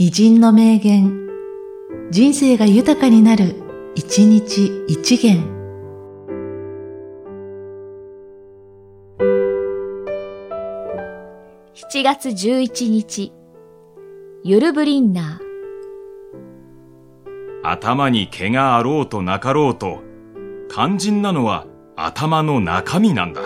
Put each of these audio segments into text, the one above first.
偉人の名言、人生が豊かになる、一日一元。7月11日、ユルブリンナー。頭に毛があろうとなかろうと、肝心なのは頭の中身なんだ。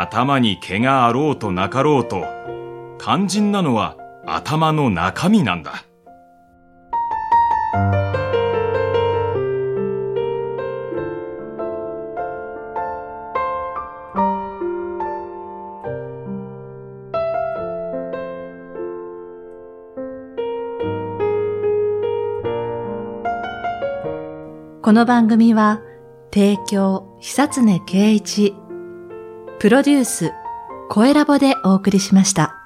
頭に毛があろうとなかろうと、肝心なのは頭の中身なんだ。この番組は、提供、久常圭一、プロデュース、声ラボでお送りしました。